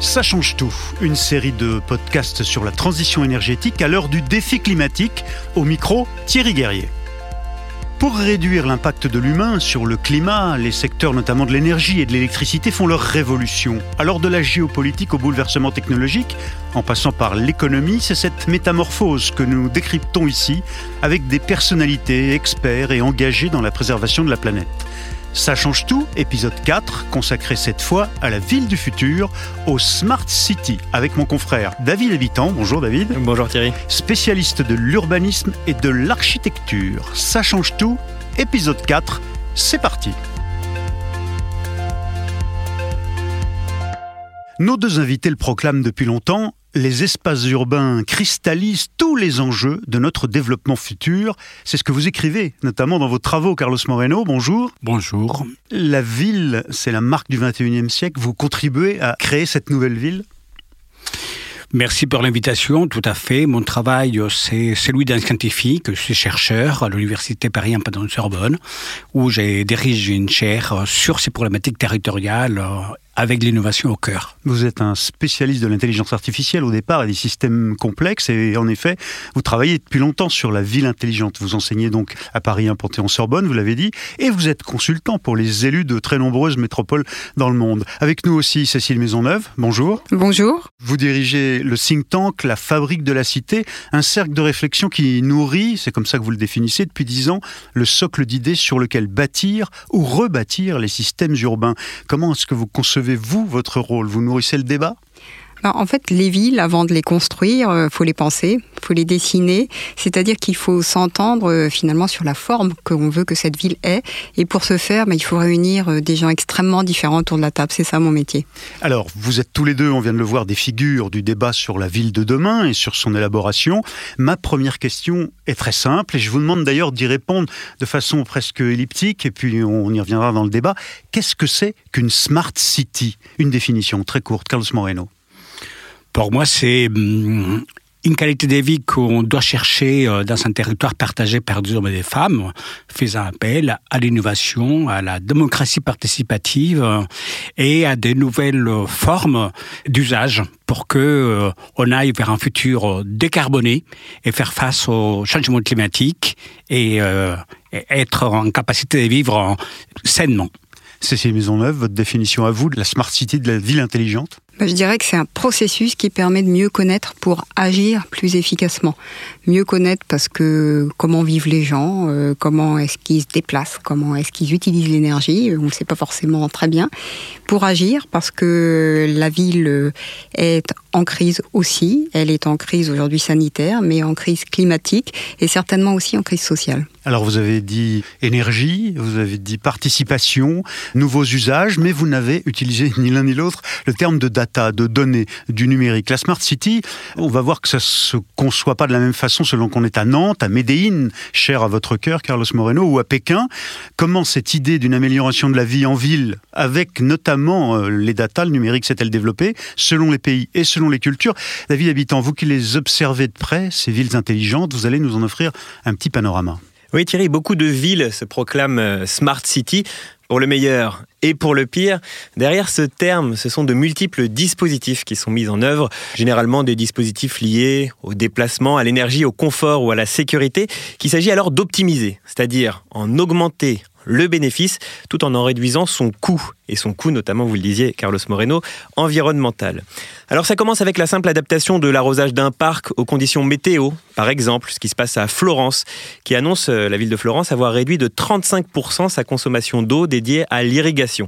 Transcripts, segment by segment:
Ça change tout, une série de podcasts sur la transition énergétique à l'heure du défi climatique, au micro Thierry Guerrier. Pour réduire l'impact de l'humain sur le climat, les secteurs notamment de l'énergie et de l'électricité font leur révolution. Alors de la géopolitique au bouleversement technologique, en passant par l'économie, c'est cette métamorphose que nous décryptons ici avec des personnalités experts et engagés dans la préservation de la planète. Ça change tout, épisode 4, consacré cette fois à la ville du futur, au Smart City, avec mon confrère David Habitant. Bonjour David. Bonjour Thierry. Spécialiste de l'urbanisme et de l'architecture. Ça change tout, épisode 4, c'est parti. Nos deux invités le proclament depuis longtemps, les espaces urbains cristallisent tous les enjeux de notre développement futur. C'est ce que vous écrivez, notamment dans vos travaux, Carlos Moreno. Bonjour. Bonjour. La ville, c'est la marque du 21e siècle. Vous contribuez à créer cette nouvelle ville? Merci pour l'invitation, tout à fait. Mon travail, c'est celui d'un scientifique. Je suis chercheur à l'Université Paris en sorbonne où j'ai dirigé une chaire sur ces problématiques territoriales avec l'innovation au cœur. Vous êtes un spécialiste de l'intelligence artificielle au départ et des systèmes complexes et en effet, vous travaillez depuis longtemps sur la ville intelligente. Vous enseignez donc à Paris 1 Panthéon-Sorbonne, vous l'avez dit, et vous êtes consultant pour les élus de très nombreuses métropoles dans le monde. Avec nous aussi Cécile Maisonneuve, bonjour. Bonjour. Vous dirigez le think tank La Fabrique de la Cité, un cercle de réflexion qui nourrit, c'est comme ça que vous le définissez depuis dix ans, le socle d'idées sur lequel bâtir ou rebâtir les systèmes urbains. Comment est-ce que vous concevez vous votre rôle? Vous nourrissez le débat? Ben, en fait, les villes, avant de les construire, euh, faut les penser, faut les dessiner. C'est-à-dire qu'il faut s'entendre euh, finalement sur la forme qu'on veut que cette ville ait. Et pour ce faire, ben, il faut réunir euh, des gens extrêmement différents autour de la table. C'est ça mon métier. Alors, vous êtes tous les deux, on vient de le voir, des figures du débat sur la ville de demain et sur son élaboration. Ma première question est très simple et je vous demande d'ailleurs d'y répondre de façon presque elliptique et puis on y reviendra dans le débat. Qu'est-ce que c'est qu'une smart city? Une définition très courte, Carlos Moreno. Pour moi, c'est hum, une qualité de vie qu'on doit chercher euh, dans un territoire partagé par des hommes et des femmes, faisant appel à l'innovation, à la démocratie participative euh, et à des nouvelles formes d'usage pour que euh, on aille vers un futur décarboné et faire face au changement climatique et, et être en capacité de vivre sainement. Cécile Maisonneuve, votre définition à vous de la smart city, de la ville intelligente? Bah, je dirais que c'est un processus qui permet de mieux connaître pour agir plus efficacement. Mieux connaître parce que comment vivent les gens, euh, comment est-ce qu'ils se déplacent, comment est-ce qu'ils utilisent l'énergie, on ne sait pas forcément très bien. Pour agir parce que la ville est en crise aussi, elle est en crise aujourd'hui sanitaire, mais en crise climatique et certainement aussi en crise sociale. Alors vous avez dit énergie, vous avez dit participation, nouveaux usages, mais vous n'avez utilisé ni l'un ni l'autre le terme de data de données, du numérique. La Smart City, on va voir que ça se conçoit pas de la même façon selon qu'on est à Nantes, à Médéine, cher à votre cœur, Carlos Moreno, ou à Pékin. Comment cette idée d'une amélioration de la vie en ville, avec notamment euh, les data, le numérique s'est-elle développée, selon les pays et selon les cultures. David Habitant, vous qui les observez de près, ces villes intelligentes, vous allez nous en offrir un petit panorama. Oui Thierry, beaucoup de villes se proclament euh, Smart City. Pour le meilleur et pour le pire, derrière ce terme, ce sont de multiples dispositifs qui sont mis en œuvre, généralement des dispositifs liés au déplacement, à l'énergie, au confort ou à la sécurité, qu'il s'agit alors d'optimiser, c'est-à-dire en augmenter le bénéfice tout en en réduisant son coût et son coût notamment, vous le disiez Carlos Moreno, environnemental. Alors ça commence avec la simple adaptation de l'arrosage d'un parc aux conditions météo, par exemple ce qui se passe à Florence, qui annonce euh, la ville de Florence avoir réduit de 35% sa consommation d'eau dédiée à l'irrigation.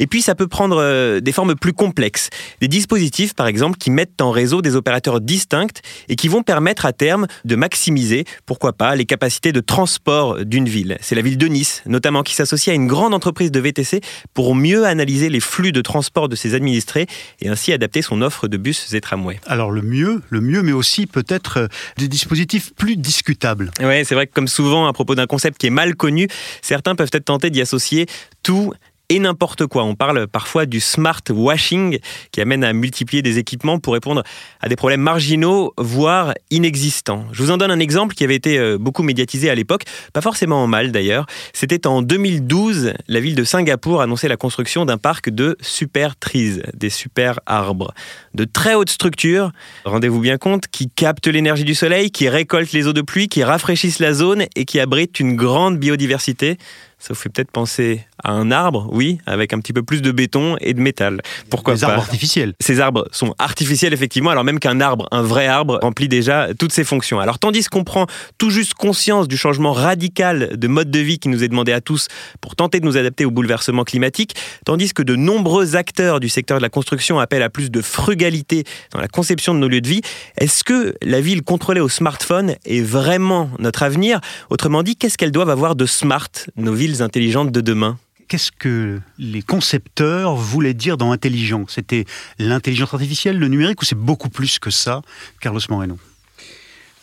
Et puis ça peut prendre euh, des formes plus complexes, des dispositifs par exemple qui mettent en réseau des opérateurs distincts et qui vont permettre à terme de maximiser, pourquoi pas, les capacités de transport d'une ville. C'est la ville de Nice notamment qui s'associe à une grande entreprise de VTC pour mieux analyser les flux de transport de ses administrés et ainsi adapter son offre de bus et tramways. Alors le mieux, le mieux, mais aussi peut-être euh, des dispositifs plus discutables. Oui, c'est vrai que comme souvent à propos d'un concept qui est mal connu, certains peuvent être tentés d'y associer tout et n'importe quoi. On parle parfois du smart washing qui amène à multiplier des équipements pour répondre à des problèmes marginaux, voire inexistants. Je vous en donne un exemple qui avait été euh, beaucoup médiatisé à l'époque, pas forcément en mal d'ailleurs. C'était en 2012, la ville de Singapour annonçait la construction d'un parc de super trees, des super arbres, de très hautes structures, rendez-vous bien compte, qui captent l'énergie du soleil, qui récoltent les eaux de pluie, qui rafraîchissent la zone et qui abritent une grande biodiversité. Ça vous fait peut-être penser à un arbre, oui, avec un petit peu plus de béton et de métal. Pourquoi Des pas arbres artificiels. Ces arbres sont artificiels, effectivement, alors même qu'un arbre, un vrai arbre, remplit déjà toutes ses fonctions. Alors tandis qu'on prend tout juste conscience du changement radical de mode de vie qui nous est demandé à tous pour tenter de nous adapter au bouleversement climatique, tandis que de nombreux acteurs du secteur de la construction appellent à plus de frugalité dans la conception de nos lieux de vie, est-ce que la ville contrôlée au smartphone est vraiment notre avenir? Autrement dit, qu'est-ce qu'elles doivent avoir de smart, nos villes intelligentes de demain. Qu'est-ce que les concepteurs voulaient dire dans intelligent? C'était l'intelligence artificielle, le numérique, ou c'est beaucoup plus que ça, Carlos Moreno?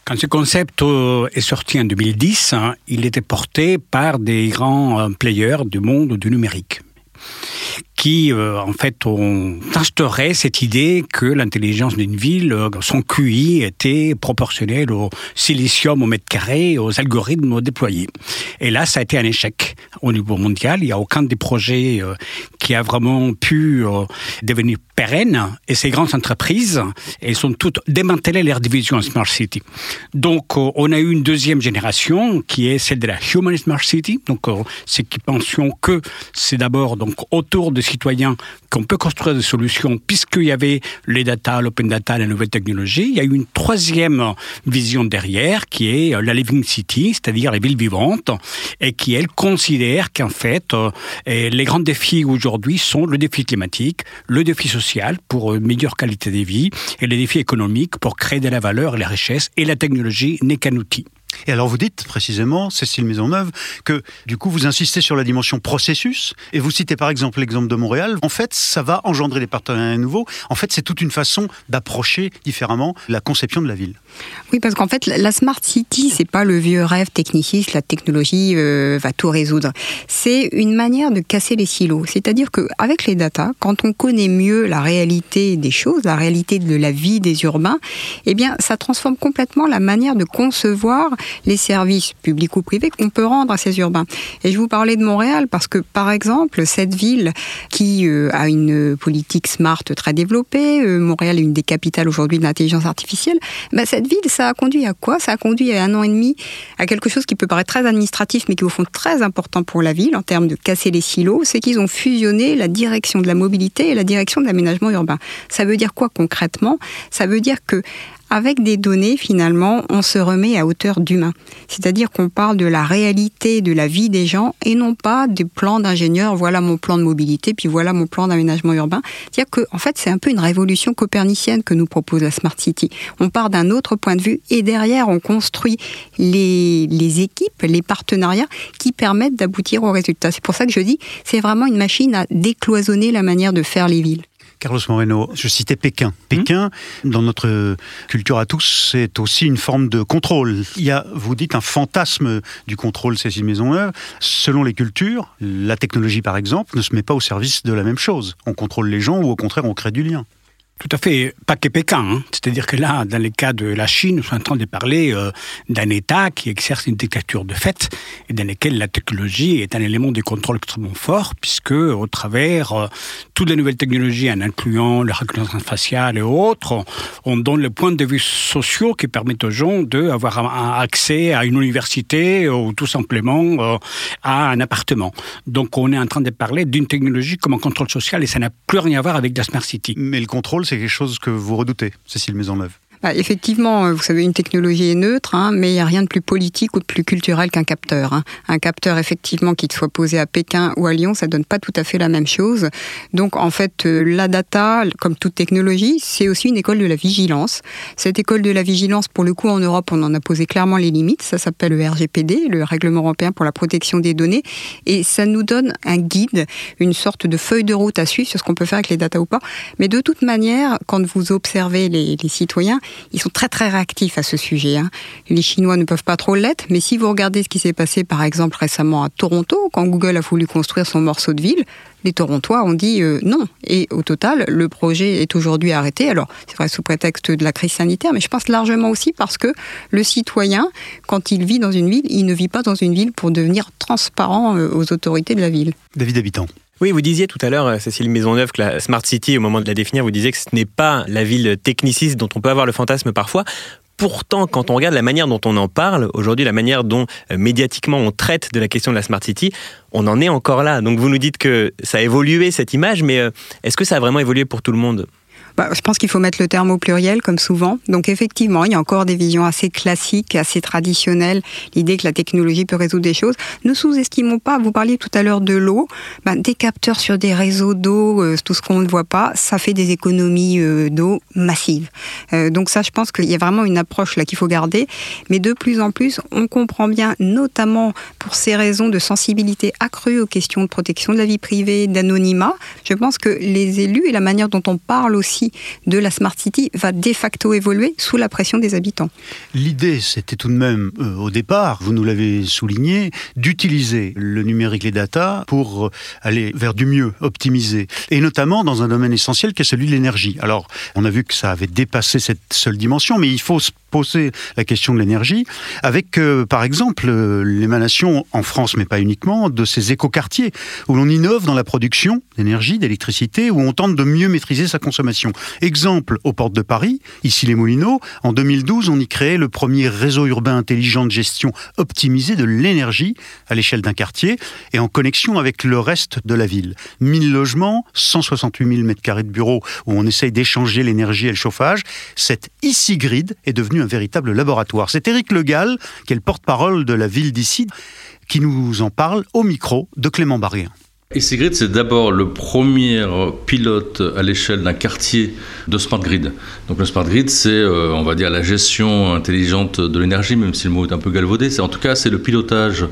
Quand ce concept euh, est sorti en 2010, hein, il était porté par des grands euh, players du monde du numérique qui, euh, en fait, ont instauré cette idée que l'intelligence d'une ville, euh, son QI était proportionnel au silicium au mètre carré, aux algorithmes déployés. Et là, ça a été un échec au niveau mondial. Il n'y a aucun des projets euh, qui a vraiment pu euh, devenir pérenne. Et ces grandes entreprises, elles sont toutes démantelées leur division Smart City. Donc, on a eu une deuxième génération qui est celle de la Human Smart City. Donc, c'est qui pensions que c'est d'abord donc autour des citoyens qu'on peut construire des solutions, puisqu'il y avait les data, l'open data, la nouvelle technologie. Il y a eu une troisième vision derrière, qui est euh, la living city, c'est-à-dire les villes vivantes, et qui, elle, considère qu'en fait, euh, les grands défis aujourd'hui sont le défi climatique, le défi social pour une meilleure qualité de vie, et les défis économiques pour créer de la valeur et la richesse, et la technologie n'est qu'un outil. Et alors vous dites précisément, Cécile Maisonneuve, que du coup vous insistez sur la dimension processus, et vous citez par exemple l'exemple de Montréal. En fait, ça va engendrer des partenariats nouveaux. En fait, c'est toute une façon d'approcher différemment la conception de la ville. Oui, parce qu'en fait, la Smart City, c'est pas le vieux rêve techniciste, la technologie euh, va tout résoudre. C'est une manière de casser les silos. C'est-à-dire qu'avec les datas, quand on connaît mieux la réalité des choses, la réalité de la vie des urbains, eh bien, ça transforme complètement la manière de concevoir les services publics ou privés qu'on peut rendre à ces urbains. Et je vous parlais de Montréal parce que, par exemple, cette ville qui euh, a une politique smart très développée, euh, Montréal est une des capitales aujourd'hui de l'intelligence artificielle, bah, ça a conduit à quoi? Ça a conduit à un an et demi à quelque chose qui peut paraître très administratif, mais qui est au fond très important pour la ville en termes de casser les silos, c'est qu'ils ont fusionné la direction de la mobilité et la direction de l'aménagement urbain. Ça veut dire quoi concrètement? Ça veut dire que avec des données, finalement, on se remet à hauteur d'humain. C'est-à-dire qu'on parle de la réalité de la vie des gens et non pas des plans d'ingénieurs, voilà mon plan de mobilité, puis voilà mon plan d'aménagement urbain. C'est-à-dire que, en fait, c'est un peu une révolution copernicienne que nous propose la Smart City. On part d'un autre point de vue et derrière, on construit les, les équipes, les partenariats qui permettent d'aboutir au résultat. C'est pour ça que je dis, c'est vraiment une machine à décloisonner la manière de faire les villes. Carlos Moreno, je citais Pékin. Pékin, dans notre culture à tous, c'est aussi une forme de contrôle. Il y a, vous dites, un fantasme du contrôle, Cécile Maisonneuve. Selon les cultures, la technologie, par exemple, ne se met pas au service de la même chose. On contrôle les gens ou au contraire, on crée du lien. Tout à fait, pas que Pékin. Hein. C'est-à-dire que là, dans le cas de la Chine, nous sommes en train de parler euh, d'un État qui exerce une dictature de fait et dans lequel la technologie est un élément de contrôle extrêmement fort, puisque au travers euh, toutes les nouvelles technologies, en incluant la reconnaissance faciale et autres, on donne le point de vue sociaux qui permettent aux gens d'avoir accès à une université ou tout simplement euh, à un appartement. Donc on est en train de parler d'une technologie comme un contrôle social et ça n'a plus rien à voir avec la Smart City. Mais le contrôle, c'est quelque chose que vous redoutez, Cécile Maisonneuve. Bah, effectivement, vous savez, une technologie est neutre, hein, mais il n'y a rien de plus politique ou de plus culturel qu'un capteur. Hein. Un capteur, effectivement, qui soit posé à Pékin ou à Lyon, ça donne pas tout à fait la même chose. Donc, en fait, euh, la data, comme toute technologie, c'est aussi une école de la vigilance. Cette école de la vigilance, pour le coup, en Europe, on en a posé clairement les limites. Ça s'appelle le RGPD, le Règlement européen pour la protection des données, et ça nous donne un guide, une sorte de feuille de route à suivre sur ce qu'on peut faire avec les data ou pas. Mais de toute manière, quand vous observez les citoyens, ils sont très très réactifs à ce sujet. Hein. Les Chinois ne peuvent pas trop l'être, mais si vous regardez ce qui s'est passé par exemple récemment à Toronto, quand Google a voulu construire son morceau de ville, les Torontois ont dit euh, non. Et au total, le projet est aujourd'hui arrêté. Alors, c'est vrai sous prétexte de la crise sanitaire, mais je pense largement aussi parce que le citoyen, quand il vit dans une ville, il ne vit pas dans une ville pour devenir transparent euh, aux autorités de la ville. David Habitant. Oui, vous disiez tout à l'heure, euh, Cécile Maisonneuve, que la Smart City, au moment de la définir, vous disiez que ce n'est pas la ville techniciste dont on peut avoir le fantasme parfois. Pourtant, quand on regarde la manière dont on en parle, aujourd'hui, la manière dont euh, médiatiquement on traite de la question de la Smart City, on en est encore là. Donc vous nous dites que ça a évolué cette image, mais euh, est-ce que ça a vraiment évolué pour tout le monde? Bah, je pense qu'il faut mettre le terme au pluriel, comme souvent. Donc effectivement, il y a encore des visions assez classiques, assez traditionnelles, l'idée que la technologie peut résoudre des choses. Ne sous-estimons pas, vous parliez tout à l'heure de l'eau, bah, des capteurs sur des réseaux d'eau, euh, tout ce qu'on ne voit pas, ça fait des économies euh, d'eau massives. Euh, donc ça, je pense qu'il y a vraiment une approche là qu'il faut garder. Mais de plus en plus, on comprend bien, notamment pour ces raisons de sensibilité accrue aux questions de protection de la vie privée, d'anonymat, je pense que les élus et la manière dont on parle aussi de la Smart City va de facto évoluer sous la pression des habitants. L'idée, c'était tout de même, euh, au départ, vous nous l'avez souligné, d'utiliser le numérique, les data, pour euh, aller vers du mieux, optimiser. Et notamment dans un domaine essentiel qui est celui de l'énergie. Alors, on a vu que ça avait dépassé cette seule dimension, mais il faut poser la question de l'énergie avec, euh, par exemple, l'émanation en France, mais pas uniquement, de ces écoquartiers où l'on innove dans la production d'énergie, d'électricité, où on tente de mieux maîtriser sa consommation. Exemple, aux portes de Paris, ici les Moulineaux, en 2012, on y créait le premier réseau urbain intelligent de gestion optimisée de l'énergie à l'échelle d'un quartier et en connexion avec le reste de la ville. 1000 logements, 168 000 m2 de bureaux où on essaye d'échanger l'énergie et le chauffage. Cette ici Grid est devenue un véritable laboratoire. C'est Éric Legal, qui est le porte-parole de la ville d'ici, qui nous en parle au micro de Clément Barrien. EasyGrid, Grid, c'est d'abord le premier pilote à l'échelle d'un quartier de Smart Grid. Donc le Smart Grid, c'est, euh, on va dire, la gestion intelligente de l'énergie, même si le mot est un peu galvaudé. C'est, en tout cas, c'est le pilotage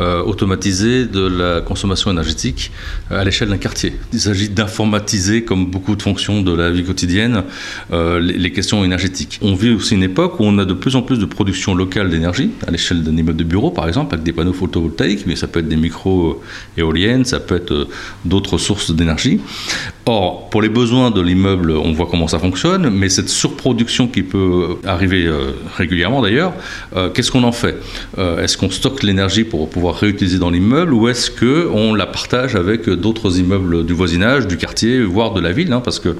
euh, automatisé de la consommation énergétique euh, à l'échelle d'un quartier. Il s'agit d'informatiser, comme beaucoup de fonctions de la vie quotidienne, les, questions énergétiques. On vit aussi une époque où on a de plus en plus de production locale d'énergie, à l'échelle d'un immeuble de bureau, par exemple, avec des panneaux photovoltaïques, mais ça peut être des micro-éoliennes, ça peut être d'autres sources d'énergie. Or, pour les besoins de l'immeuble, on voit comment ça fonctionne, mais cette surproduction qui peut arriver euh, régulièrement d'ailleurs, euh, qu'est-ce qu'on en fait? Euh, Est-ce qu'on stocke l'énergie pour pouvoir réutiliser dans l'immeuble ou est-ce qu'on la partage avec d'autres immeubles du voisinage, du quartier, voire de la ville hein, Parce que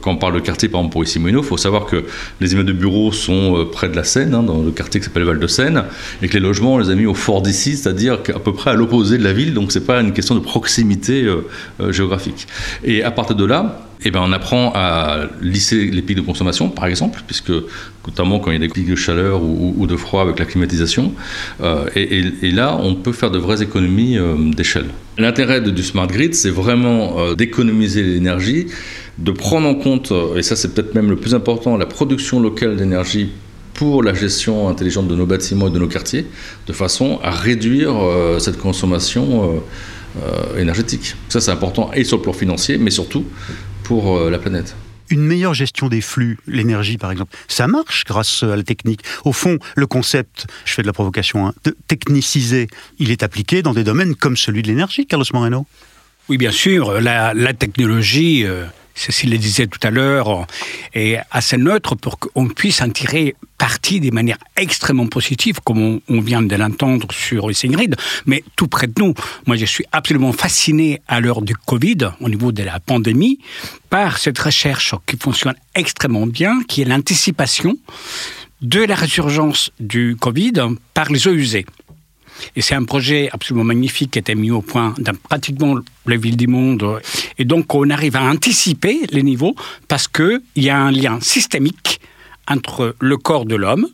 quand on parle de quartier, par exemple pour ici il faut savoir que les immeubles de bureaux sont près de la Seine, hein, dans le quartier qui s'appelle Val de Seine, et que les logements, on les a au fort d'ici, c'est-à-dire à peu près à l'opposé de la ville, donc c'est pas une question de proximité géographique. Et à partir de là, eh ben, on apprend à lisser les pics de consommation, par exemple, puisque notamment quand il y a des pics de chaleur ou, de froid avec la climatisation. Euh, et, là, on peut faire de vraies économies euh, d'échelle. L'intérêt du smart grid, c'est vraiment euh, d'économiser l'énergie, de prendre en compte, et ça c'est peut-être même le plus important, la production locale d'énergie pour la gestion intelligente de nos bâtiments et de nos quartiers, de façon à réduire cette consommation euh, énergétique. Ça, c'est important et sur le plan financier, mais surtout pour euh, la planète une meilleure gestion des flux, l'énergie par exemple, ça marche grâce à la technique. Au fond, le concept, je fais de la provocation, hein, de techniciser, il est appliqué dans des domaines comme celui de l'énergie, Carlos Moreno Oui, bien sûr, la, technologie... Euh, Cécile le disait tout à l'heure, est assez neutre pour qu'on puisse en tirer parti de manière extrêmement positive, comme on, vient de l'entendre sur Ingrid, mais tout près de nous. Moi, je suis absolument fasciné à l'heure du Covid, au niveau de la pandémie, par cette recherche qui fonctionne extrêmement bien, qui est l'anticipation de la résurgence du Covid par les eaux usées. Et c'est un projet absolument magnifique qui a été mis au point dans pratiquement les villes du monde. Et donc, on arrive à anticiper les niveaux parce qu'il y a un lien systémique entre le corps de l'homme,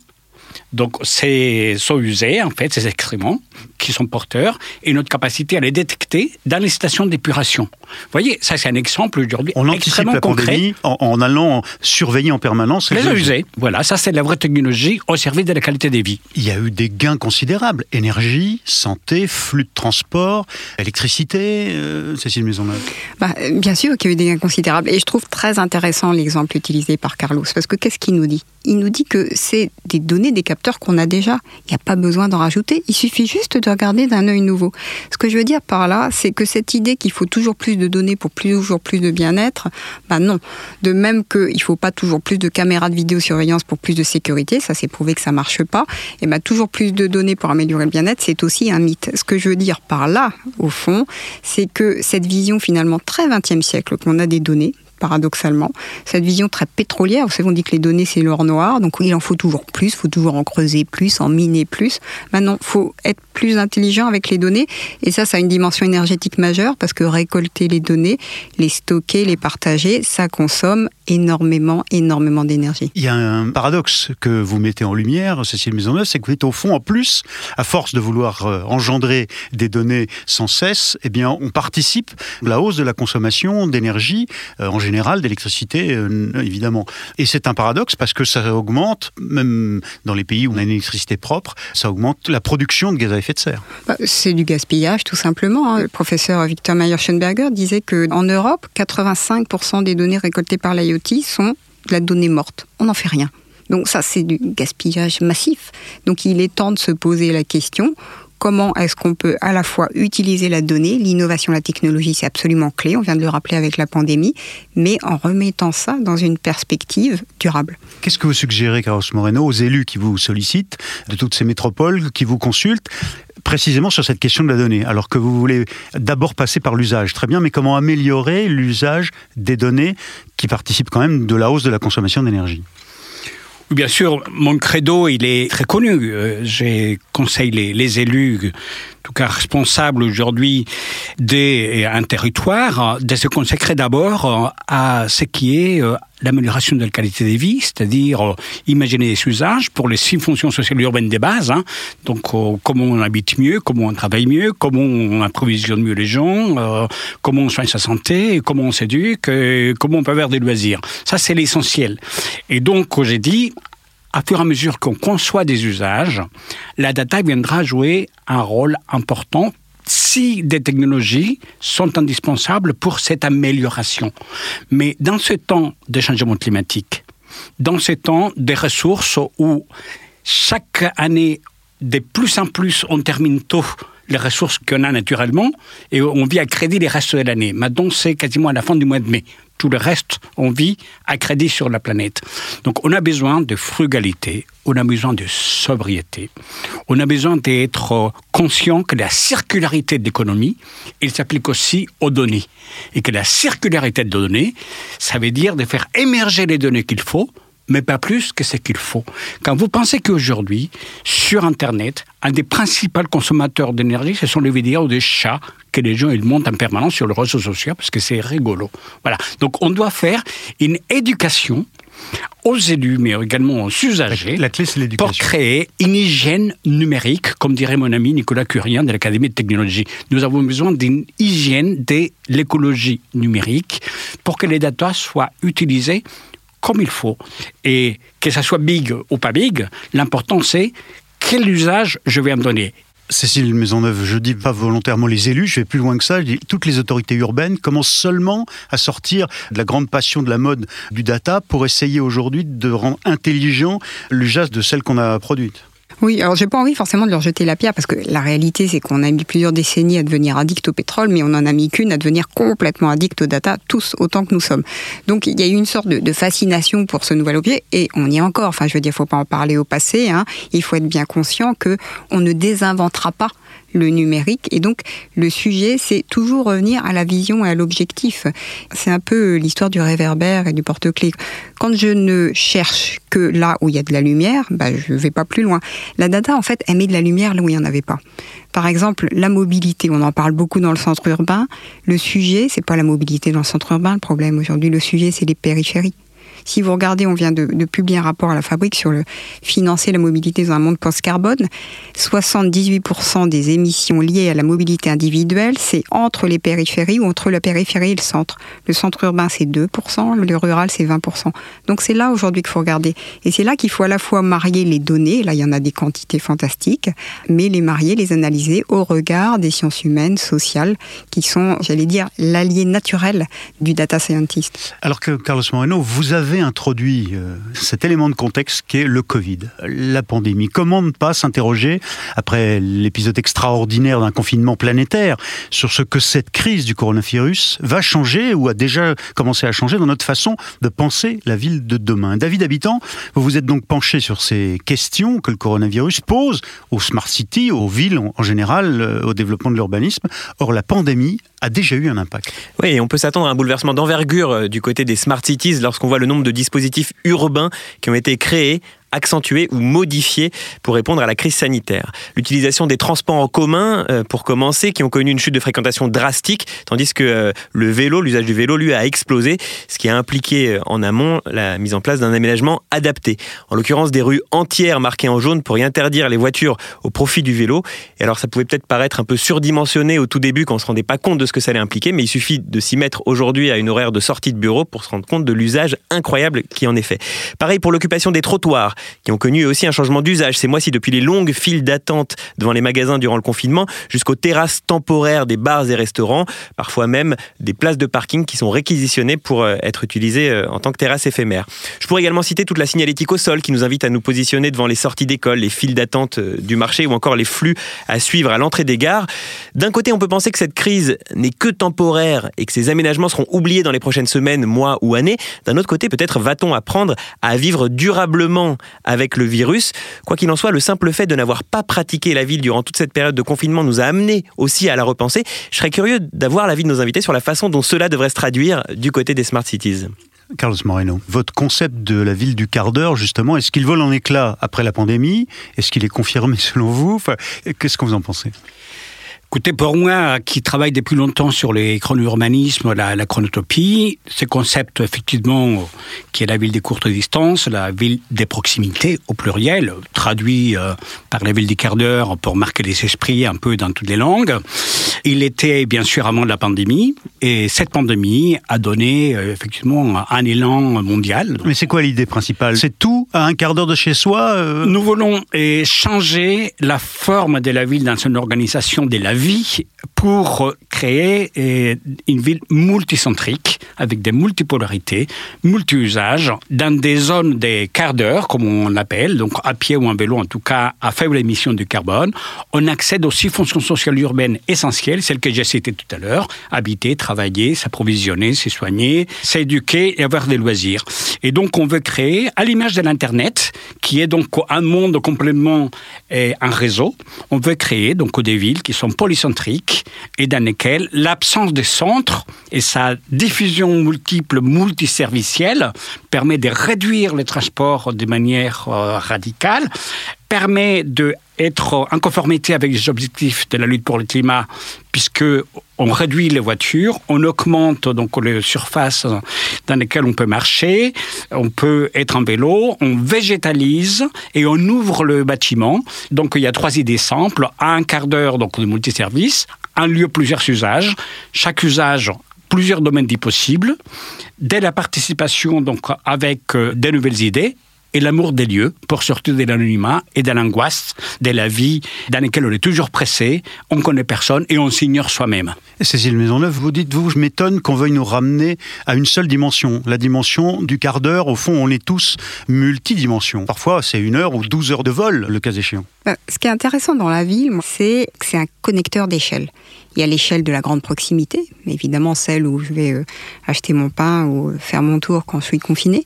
Donc, c'est sont usés, en fait, ces excréments qui sont porteurs et notre capacité à les détecter dans les stations d'épuration. Vous voyez, ça, c'est un exemple aujourd'hui On anticipe la pandémie en, en, allant surveiller en permanence les, eaux usées. Voilà, ça, c'est la vraie technologie au service de la qualité des vies. Il y a eu des gains considérables. Énergie, santé, flux de transport, électricité, euh, Cécile Maisonneuve bah, Bien sûr qu'il y a eu des gains considérables. Et je trouve très intéressant l'exemple utilisé par Carlos. Parce que qu'est-ce qu'il nous dit? Il nous dit que c'est des données, des qu'on a déjà. Il n'y a pas besoin d'en rajouter. Il suffit juste de regarder d'un œil nouveau. Ce que je veux dire par là, c'est que cette idée qu'il faut toujours plus de données pour toujours plus de bien-être, bah non. De même qu'il ne faut pas toujours plus de caméras de vidéosurveillance pour plus de sécurité, ça c'est prouvé que ça marche pas. Et bah toujours plus de données pour améliorer le bien-être, c'est aussi un mythe. Ce que je veux dire par là, au fond, c'est que cette vision finalement très 20e siècle qu'on a des données, paradoxalement. Cette vision très pétrolière, vous savez, on dit que les données, c'est l'or noir, donc il en faut toujours plus, il faut toujours en creuser plus, en miner plus. Maintenant, il faut être plus intelligent avec les données, et ça, ça a une dimension énergétique majeure, parce que récolter les données, les stocker, les partager, ça consomme énormément, énormément d'énergie. Il y a un paradoxe que vous mettez en lumière, Cécile Maisonneuve, c'est que vous êtes au fond, en plus, à force de vouloir euh, engendrer des données sans cesse, eh bien, on participe à la hausse de la consommation d'énergie euh, en général, d'électricité, euh, évidemment. Et c'est un paradoxe parce que ça augmente, même dans les pays où on a une électricité propre, ça augmente la production de gaz à effet de serre. Bah, c'est du gaspillage, tout simplement. Hein. Le professeur Victor Mayer-Schoenberger disait qu'en Europe, 85% des données récoltées par l'IoT sont de la donnée morte. On n'en fait rien. Donc ça, c'est du gaspillage massif. Donc il est temps de se poser la question comment est-ce qu'on peut à la fois utiliser la donnée, l'innovation, la technologie, c'est absolument clé, on vient de le rappeler avec la pandémie, mais en remettant ça dans une perspective durable. Qu'est-ce que vous suggérez, Carlos Moreno, aux élus qui vous sollicitent, de toutes ces métropoles, qui vous consultent? Précisément sur cette question de la donnée, alors que vous voulez d'abord passer par l'usage. Très bien, mais comment améliorer l'usage des données qui participent quand même de la hausse de la consommation d'énergie? Bien sûr, mon credo, il est très connu. Euh, j'ai conseillé les, les, élus, tout cas responsables aujourd'hui d'un territoire, de se consacrer d'abord à ce qui est euh, l'amélioration de la qualité de vie, c'est-à-dire euh, imaginer des usages pour les six fonctions sociales urbaines de base. Hein. Donc, comment on habite mieux, comment on travaille mieux, comment on approvisionne mieux les gens, comment on soigne sa santé, comment on s'éduque, comment on peut avoir des loisirs. Ça, c'est l'essentiel. Et donc, j'ai dit, à fur et à mesure qu'on conçoit des usages, la data viendra jouer un rôle important si des technologies sont indispensables pour cette amélioration. Mais dans ce temps de changement climatique, dans ce temps des ressources où chaque année, de plus en plus, on termine tôt les ressources qu'on a naturellement et on vit à crédit les restes de l'année. Maintenant, c'est quasiment à la fin du mois de mai tout le reste, on vit à crédit sur la planète. Donc on a besoin de frugalité, on a besoin de sobriété, on a besoin d'être conscient que la circularité de l'économie, il s'applique aussi aux données. Et que la circularité de données, ça veut dire de faire émerger les données qu'il faut mais pas plus que ce qu'il faut. Quand vous pensez qu'aujourd'hui, sur Internet, un des principaux consommateurs d'énergie, ce sont les vidéos des chats que les gens ils montent en permanence sur le réseau social parce que c'est rigolo. Voilà. Donc on doit faire une éducation aux élus, mais également aux usagers, la clé, c'est pour créer une hygiène numérique, comme dirait mon ami Nicolas Curien de l'Académie de technologie. Nous avons besoin d'une hygiène de l'écologie numérique pour que les data soient utilisés comme il faut. Et que ça soit big ou pas big, l'important c'est quel usage je vais en donner. Cécile Maisonneuve, je dis pas volontairement les élus, je vais plus loin que ça. Je dis, toutes les autorités urbaines commencent seulement à sortir de la grande passion de la mode du data pour essayer aujourd'hui de rendre intelligent l'usage de celles qu'on a produites. Oui, alors j'ai pas envie forcément de leur jeter la pierre parce que la réalité c'est qu'on a mis plusieurs décennies à devenir addict au pétrole, mais on en a mis qu'une à devenir complètement addict aux data, tous autant que nous sommes. Donc il y a eu une sorte de, fascination pour ce nouvel objet et on y est encore. Enfin, je veux dire, faut pas en parler au passé. Hein. Il faut être bien conscient que on ne désinventera pas le numérique. Et donc, le sujet, c'est toujours revenir à la vision et à l'objectif. C'est un peu l'histoire du réverbère et du porte-clés. Quand je ne cherche que là où il y a de la lumière, bah, je ne vais pas plus loin. La data, en fait, elle met de la lumière là où il n'y en avait pas. Par exemple, la mobilité, on en parle beaucoup dans le centre urbain. Le sujet, c'est pas la mobilité dans le centre urbain, le problème aujourd'hui. Le sujet, c'est les périphéries. Si vous regardez, on vient de, publier un rapport à la fabrique sur le financer la mobilité dans un monde post-carbone. 78% des émissions liées à la mobilité individuelle, c'est entre les périphéries ou entre la périphérie et le centre. Le centre urbain, c'est 2%, le rural, c'est 20%. Donc c'est là aujourd'hui qu'il faut regarder. Et c'est là qu'il faut à la fois marier les données, là il y en a des quantités fantastiques, mais les marier, les analyser au regard des sciences humaines, sociales, qui sont, j'allais dire, l'allié naturel du data scientist. Alors que Carlos Moreno, vous avez introduit euh, cet élément de contexte qui est le Covid, la pandémie. Comment ne pas s'interroger, après l'épisode extraordinaire d'un confinement planétaire, sur ce que cette crise du coronavirus va changer ou a déjà commencé à changer dans notre façon de penser la ville de demain? David Habitant, vous vous êtes donc penché sur ces questions que le coronavirus pose aux smart cities, aux villes en général, euh, au développement de l'urbanisme. Or, la pandémie a déjà eu un impact. Oui, et on peut s'attendre à un bouleversement d'envergure euh, du côté des smart cities lorsqu'on voit le nombre de dispositifs urbains qui ont été créés accentuer ou modifier pour répondre à la crise sanitaire. L'utilisation des transports en commun, euh, pour commencer, qui ont connu une chute de fréquentation drastique, tandis que euh, le vélo, l'usage du vélo, lui, a explosé, ce qui a impliqué euh, en amont la mise en place d'un aménagement adapté. En l'occurrence, des rues entières marquées en jaune pour y interdire les voitures au profit du vélo. Et alors, ça pouvait peut-être paraître un peu surdimensionné au tout début quand on se rendait pas compte de ce que ça allait impliquer, mais il suffit de s'y mettre aujourd'hui à une horaire de sortie de bureau pour se rendre compte de l'usage incroyable qui en est fait. Pareil pour l'occupation des trottoirs qui ont connu aussi un changement d'usage ces mois-ci, depuis les longues files d'attente devant les magasins durant le confinement, jusqu'aux terrasses temporaires des bars et restaurants, parfois même des places de parking qui sont réquisitionnées pour euh, être utilisées euh, en tant que terrasses éphémères. Je pourrais également citer toute la signalétique au sol qui nous invite à nous positionner devant les sorties d'école, les files d'attente euh, du marché ou encore les flux à suivre à l'entrée des gares. D'un côté, on peut penser que cette crise n'est que temporaire et que ces aménagements seront oubliés dans les prochaines semaines, mois ou années. D'un autre côté, peut-être va-t-on apprendre à vivre durablement avec le virus. Quoi qu'il en soit, le simple fait de n'avoir pas pratiqué la ville durant toute cette période de confinement nous a amené aussi à la repenser. Je serais curieux d'avoir l'avis de nos invités sur la façon dont cela devrait se traduire du côté des smart cities. Carlos Moreno, votre concept de la ville du quart d'heure, justement, est-ce qu'il vole en éclats après la pandémie? Est-ce qu'il est confirmé selon vous? Qu'est-ce que vous en pensez? Écoutez, pour moi, qui travaille depuis longtemps sur les chrono-urbanismes, la, la, chronotopie, ce concept, effectivement, qui est la ville des courtes distances, la ville des proximités, au pluriel, traduit euh, par la ville des quarts d'heure pour marquer les esprits un peu dans toutes les langues. Il était bien sûr avant la pandémie, et cette pandémie a donné euh, effectivement un élan mondial. Mais c'est quoi l'idée principale? C'est tout à un quart d'heure de chez soi euh? Nous voulons changer la forme de la ville dans son organisation de la vie pour créer euh, une ville multicentrique avec des multipolarités, multi-usages, dans des zones des quarts d'heure, comme on l'appelle, donc à pied ou en vélo, en tout cas à faible émission de carbone. On accède aussi aux fonctions sociales urbaines essentielles, celles que j'ai citées tout à l'heure, habiter, travailler, s'approvisionner, se s'éduquer et avoir des loisirs. Et donc on veut créer, à l'image de l'Internet, qui est donc un monde complètement euh, un réseau, on veut créer donc des villes qui sont polycentriques et dans lesquelles l'absence de centre et sa diffusion multiple, multiservicielle permet de réduire les transports de manière euh, radicale, permet d'être en conformité avec les objectifs de la lutte pour le climat, puisque on réduit les voitures, on augmente donc les surfaces dans lesquelles on peut marcher, on peut être en vélo, on végétalise et on ouvre le bâtiment. Donc il y a trois idées simples. Un quart d'heure donc de multiservice, un lieu plusieurs usages, chaque usage plusieurs domaines dits possibles, dès la participation donc avec euh, des nouvelles idées et l'amour des lieux pour sortir de l'anonymat et de l'angoisse de la vie dans laquelle on est toujours pressé, on connaît personne et on s'ignore soi-même. Cécile Maisonneuve, vous dites, vous, je m'étonne qu'on veuille nous ramener à une seule dimension, la dimension du quart d'heure. Au fond, on est tous multidimensions. Parfois, c'est une heure ou douze heures de vol, le cas échéant. Euh, ce qui est intéressant dans la ville, c'est que c'est un connecteur d'échelle. Il y a l'échelle de la grande proximité, évidemment celle où je vais euh, acheter mon pain ou faire mon tour quand je suis confiné.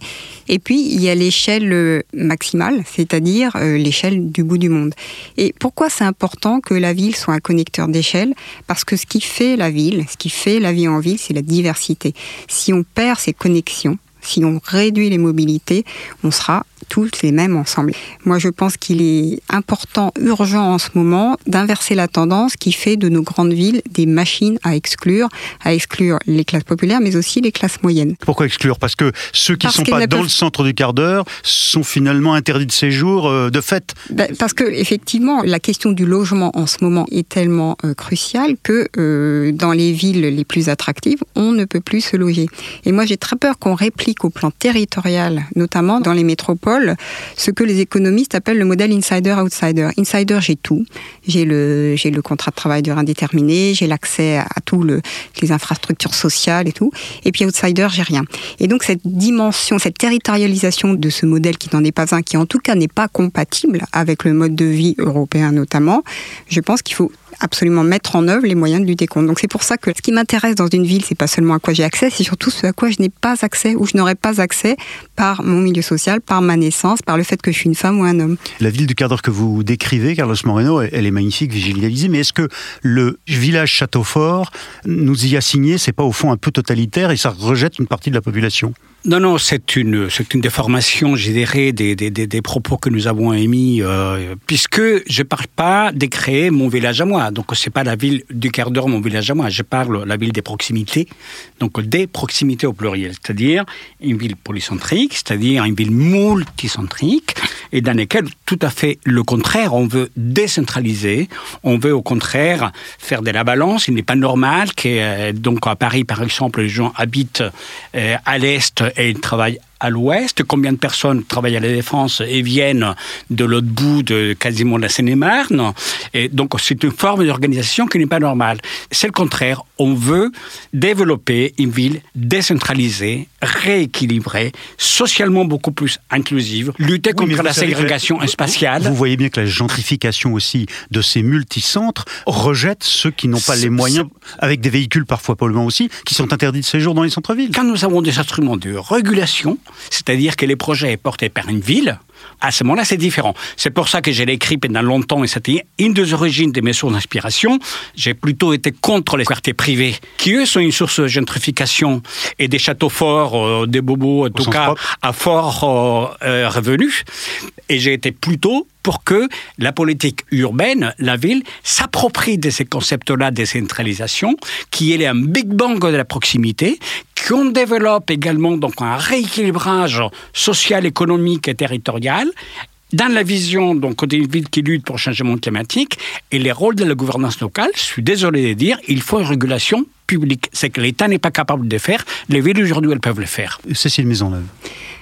Et puis, il y a l'échelle euh, maximale, c'est-à-dire l'échelle du bout du monde. Et pourquoi c'est important que la ville soit un connecteur d'échelle? Parce que ce qui fait la ville, ce qui fait la vie en ville, c'est la diversité. Si on perd ces connexions, si on réduit les mobilités, on sera tous les mêmes ensemble. Moi, je pense qu'il est important, urgent en ce moment, d'inverser la tendance qui fait de nos grandes villes des machines à exclure, à exclure les classes populaires, mais aussi les classes moyennes. Pourquoi exclure? Parce que ceux qui ne sont pas dans le centre du quart d'heure sont finalement interdits de séjour euh, de fait. Ben, parce que effectivement, la question du logement en ce moment est tellement euh, cruciale que euh, dans les villes les plus attractives, on ne peut plus se loger. Et moi, j'ai très peur qu'on réplique au plan territorial, notamment dans les métropoles ce que les économistes appellent le modèle insider-outsider. Insider, j'ai tout. J'ai le, j'ai le contrat de travail durée indéterminé, j'ai l'accès à toutes les infrastructures sociales et tout. Et puis outsider, j'ai rien. Et donc cette dimension, cette territorialisation de ce modèle qui n'en est pas un, qui en tout cas n'est pas compatible avec le mode de vie européen notamment, je pense qu'il faut absolument mettre en œuvre les moyens de lutter contre. Donc c'est pour ça que ce qui m'intéresse dans une ville, c'est pas seulement à quoi j'ai accès, c'est surtout ce à quoi je n'ai pas accès ou je n'aurais pas accès par mon milieu social, par ma naissance, par le fait que je suis une femme ou un homme. La ville du cadre que vous décrivez, Carlos Moreno, elle est magnifique, visualisée, mais est-ce que le village Châteaufort nous y a signé, c'est pas au fond un peu totalitaire et ça rejette une partie de la population? Non, non, c'est une, c'est une déformation, je dirais, des, des, des, propos que nous avons émis, euh, puisque je ne parle pas de créer mon village à moi. Donc, c'est pas la ville du quart d'heure, mon village à moi. Je parle la ville des proximités, donc des proximités au pluriel, c'est-à-dire une ville polycentrique, c'est-à-dire une ville multicentrique, et dans laquelle, tout à fait le contraire, on veut décentraliser, on veut au contraire faire de la balance. Il n'est pas normal que, euh, donc, à Paris, par exemple, les gens habitent euh, à l'est et ils travaillent à l'ouest, combien de personnes travaillent à la Défense et viennent de l'autre bout de quasiment la Seine-et-Marne. Et donc, c'est une forme d'organisation qui n'est pas normale. C'est le contraire. On veut développer une ville décentralisée, rééquilibrée, socialement beaucoup plus inclusive, lutter contre la ségrégation spatiale. Vous voyez bien que la gentrification aussi de ces multicentres rejette ceux qui n'ont pas les moyens, avec des véhicules parfois polluants aussi, qui sont interdits de séjour dans les centres-villes. Quand nous avons des instruments de régulation, c'est-à-dire que les projets portés par une ville, à ce moment-là, c'est différent. C'est pour ça que j'ai écrit pendant longtemps, et c'était une des origines de mes sources d'inspiration. J'ai plutôt été contre les quartiers privés, qui eux sont une source de gentrification et des châteaux forts, euh, des bobos, en tout cas, à fort euh, euh, revenus. Et j'ai été plutôt pour que la politique urbaine, la ville, s'approprie de ces concepts-là de décentralisation, qui est un big bang de la proximité, qu'on développe également donc un rééquilibrage social, économique et territorial dans la vision donc d'une ville qui lutte pour le changement climatique et les rôles de la gouvernance locale, je suis désolé de dire, il faut une régulation publique. C'est que l'État n'est pas capable de faire, les villes aujourd'hui elles peuvent le faire. Cécile Maisonneuve.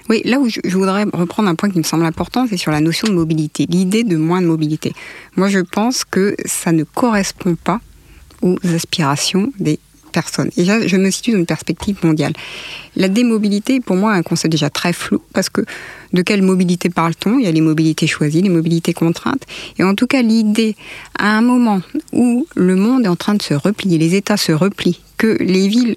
Oui, là où je, voudrais reprendre un point qui me semble important, c'est sur la notion de mobilité, l'idée de moins de mobilité. Moi, je pense que ça ne correspond pas aux aspirations des personnes. Et là, je me situe dans une perspective mondiale. La démobilité, pour moi, est un concept déjà très flou, parce que de quelle mobilité parle-t-on? Il y a les mobilités choisies, les mobilités contraintes. Et en tout cas, l'idée, à un moment où le monde est en train de se replier, les États se replient, que les villes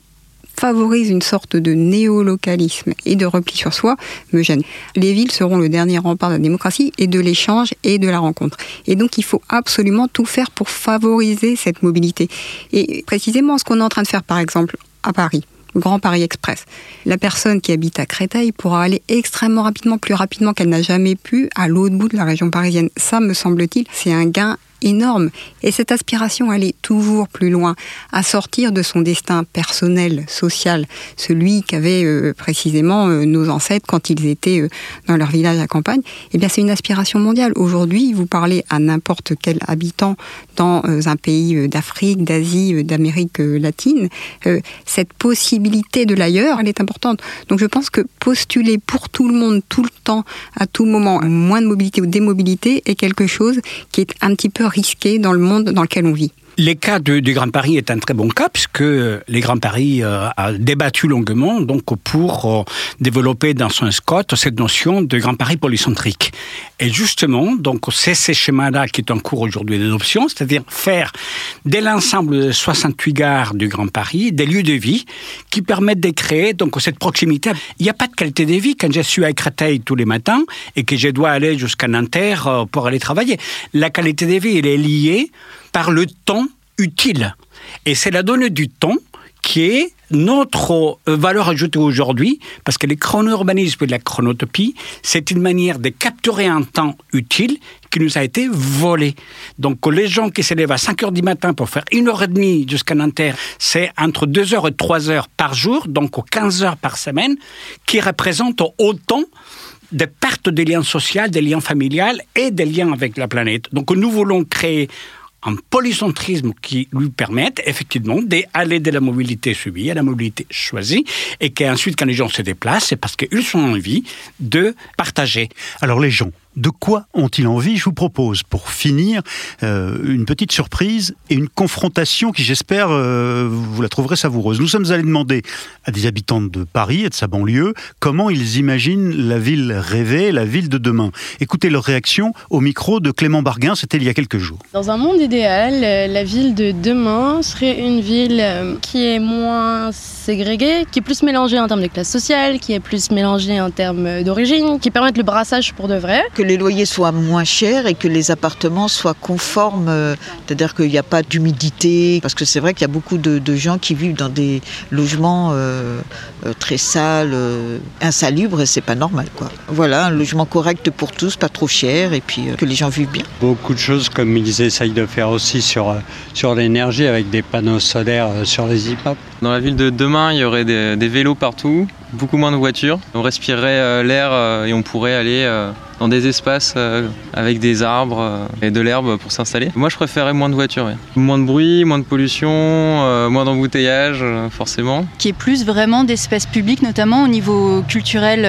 favorise une sorte de néolocalisme et de repli sur soi me gêne. Les villes seront le dernier rempart de la démocratie et de l'échange et de la rencontre. Et donc il faut absolument tout faire pour favoriser cette mobilité. Et précisément ce qu'on est en train de faire par exemple à Paris. Grand Paris Express. La personne qui habite à Créteil pourra aller extrêmement rapidement, plus rapidement qu'elle n'a jamais pu, à l'autre bout de la région parisienne. Ça, me semble-t-il, c'est un gain énorme. Et cette aspiration à aller toujours plus loin, à sortir de son destin personnel, social, celui qu'avaient euh, précisément euh, nos ancêtres quand ils étaient euh, dans leur village à campagne, eh bien c'est une aspiration mondiale. Aujourd'hui, vous parlez à n'importe quel habitant dans un pays d'Afrique, d'Asie, d'Amérique latine, cette possibilité de l'ailleurs, elle est importante. Donc je pense que postuler pour tout le monde, tout le temps, à tout moment, moins de mobilité ou démobilité est quelque chose qui est un petit peu risqué dans le monde dans lequel on vit. Le cas du, Grand Paris est un très bon cas puisque les Grand Paris euh, a débattu longuement donc pour euh, développer dans son Scott cette notion de Grand Paris polycentrique. Et justement, donc c'est ce schéma-là qui est en cours aujourd'hui d'adoption, c'est-à-dire faire de l'ensemble de 68 gares du Grand Paris des lieux de vie qui permettent de créer donc cette proximité. Il n'y a pas de qualité de vie quand je suis à Créteil tous les matins et que je dois aller jusqu'à Nanterre euh, pour aller travailler. La qualité de vie, elle est liée par le temps utile. Et c'est la donnée du temps qui est notre euh, valeur ajoutée aujourd'hui, parce que le chrono-urbanisme et la chronotopie, c'est une manière de capturer un temps utile qui nous a été volé. Donc les gens qui s'élèvent à 5 heures du matin pour faire une heure et demie jusqu'à Nanterre, c'est entre 2 heures et 3 heures par jour, donc 15 heures par semaine, qui représentent autant de pertes des liens sociaux, des liens familiales et des liens avec la planète. Donc nous voulons créer un polycentrisme qui lui permette effectivement d'aller de la mobilité subie à la mobilité choisie et qu'ensuite quand les gens se déplacent, c'est parce qu'ils ont envie de partager. Alors les gens, de quoi ont-ils envie? Je vous propose, pour finir, euh, une petite surprise et une confrontation qui, j'espère, euh, vous la trouverez savoureuse. Nous sommes allés demander à des habitants de Paris et de sa banlieue comment ils imaginent la ville rêvée, la ville de demain. Écoutez leur réaction au micro de Clément Barguin, c'était il y a quelques jours. Dans un monde idéal, euh, la ville de demain serait une ville qui est moins ségrégée, qui est plus mélangée en termes de classe sociale, qui est plus mélangée en termes d'origine, qui permettent le brassage pour de vrai les loyers soient moins chers et que les appartements soient conformes, euh, c'est-à-dire qu'il n'y a pas d'humidité, parce que c'est vrai qu'il y a beaucoup de, gens qui vivent dans des logements euh, euh, très sales, insalubres, et c'est pas normal. Quoi. Voilà, un logement correct pour tous, pas trop cher, et puis que les gens vivent bien. Beaucoup de choses, comme ils essayent de faire aussi sur, sur l'énergie, avec des panneaux solaires sur les immeubles. Dans la ville de demain, il y aurait des vélos partout, beaucoup moins de voitures. On respirerait l'air et on pourrait aller dans des espaces euh, avec des arbres euh, et de l'herbe pour s'installer. Moi, je préférais moins de voitures, moins de bruit, moins de pollution, euh, moins d'embouteillage, forcément. Qui est plus vraiment d'espaces publics, notamment au niveau culturel.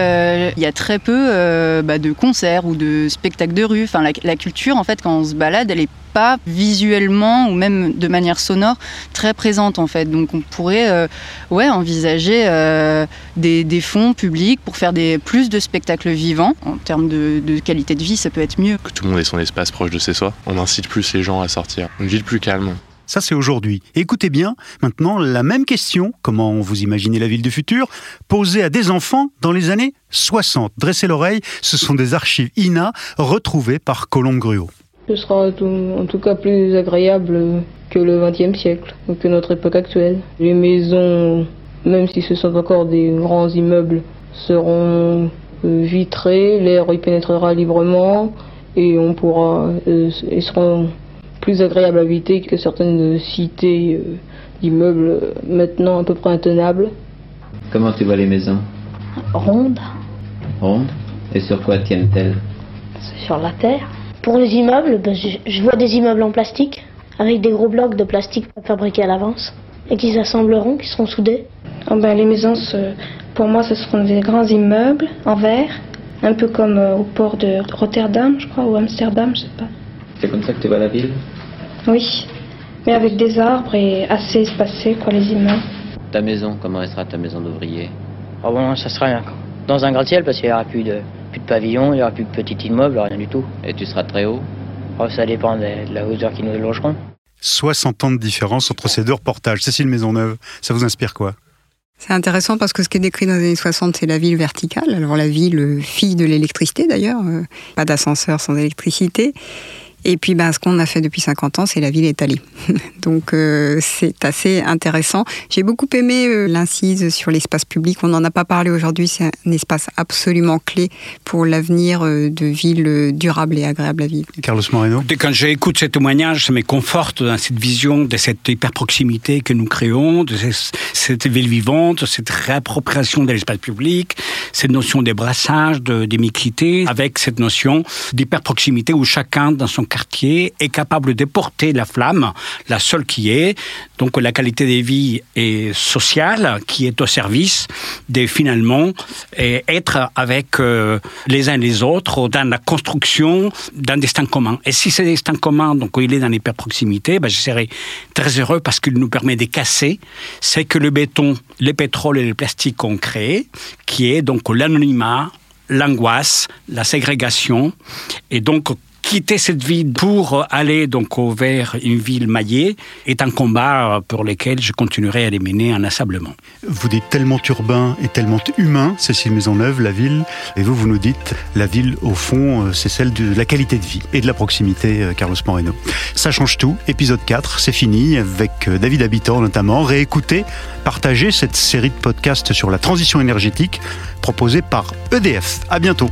Il y a très peu bah, de concerts ou de spectacles de rue. Enfin, la culture, en fait, quand on se balade, elle est pas visuellement ou même de manière sonore très présente en fait. Donc on pourrait euh, ouais, envisager euh, des, fonds publics pour faire des, plus de spectacles vivants. En termes de, qualité de vie, ça peut être mieux. Que tout le monde ait son espace proche de ses soi. On incite plus les gens à sortir. Une ville plus calme. Ça, c'est aujourd'hui. Écoutez bien, maintenant, la même question, comment vous imaginez la ville du futur, posée à des enfants dans les années 60. Dressez l'oreille, ce sont des archives INA retrouvées par Colombe Gruot. Ce sera en tout cas plus agréable que le XXe siècle, que notre époque actuelle. Les maisons, même si ce sont encore des grands immeubles, seront euh, vitrées, l'air y pénétrera librement et on pourra euh, et seront plus agréables à habiter que certaines cités euh, d'immeubles maintenant à peu près intenables. Comment tu vois les maisons? Rondes. Rondes? Et sur quoi tiennent-elles? Sur la terre. Pour les immeubles, ben, je, vois des immeubles en plastique, avec des gros blocs de plastique fabriqués à l'avance, et qui s'assembleront, qui seront soudés. Ah ben, les maisons, pour moi, ce seront des grands immeubles en verre, un peu comme euh, au port de Rotterdam, je crois, ou Amsterdam, je sais pas. C'est comme ça que tu vois la ville? Oui, mais avec des arbres et assez espacés, quoi, les immeubles. Ta maison, comment restera ta maison d'ouvrier? Ah bon, ça sera dans un gratte-ciel parce qu'il n'y aura plus de, plus de pavillon, il n'y aura plus de petit immeuble, rien du tout. Et tu seras très haut oh, Ça dépend de, la hauteur qui nous logeront. 60 ans de différence entre ces deux reportages. Cécile Maisonneuve, ça vous inspire quoi? C'est intéressant parce que ce qui est décrit dans les années 60, c'est la ville verticale. Alors la ville fille de l'électricité d'ailleurs, euh, pas d'ascenseur sans électricité. Et puis, ben, ce qu'on a fait depuis 50 ans, c'est la ville étalée. Donc, euh, c'est assez intéressant. J'ai beaucoup aimé euh, l'incise sur l'espace public. On n'en a pas parlé aujourd'hui. C'est un espace absolument clé pour l'avenir euh, de villes durables et agréables à vivre. Carlos Moreno. Quand j'écoute ce témoignage, ça me conforte dans cette vision de cette hyper-proximité que nous créons, de cette ville vivante, cette réappropriation de l'espace public, cette notion de brassage, d'émiquité, avec cette notion d'hyper-proximité où chacun, dans son est capable de porter la flamme, la seule qui est, donc la qualité de vie est sociale, qui est au service de finalement être avec euh, les uns les autres dans la construction d'un destin commun. Et si ce destin commun, donc il est dans l'hyperproximité, ben, je serais très heureux parce qu'il nous permet de casser. Ce que le béton, le pétrole et le plastique ont créé, qui est donc l'anonymat, l'angoisse, la ségrégation, et donc quitter cette ville pour aller donc vers une ville maillée est un combat pour lequel je continuerai à les mener inlassablement. Vous dites tellement urbain et tellement humain, Cécile Maisonneuve, la ville, et vous, vous nous dites la ville, au fond, c'est celle de la qualité de vie et de la proximité, Carlos Moreno. Ça change tout. Épisode 4, c'est fini, avec David Habitant notamment. Réécoutez, partagez cette série de podcasts sur la transition énergétique proposée par EDF. À bientôt.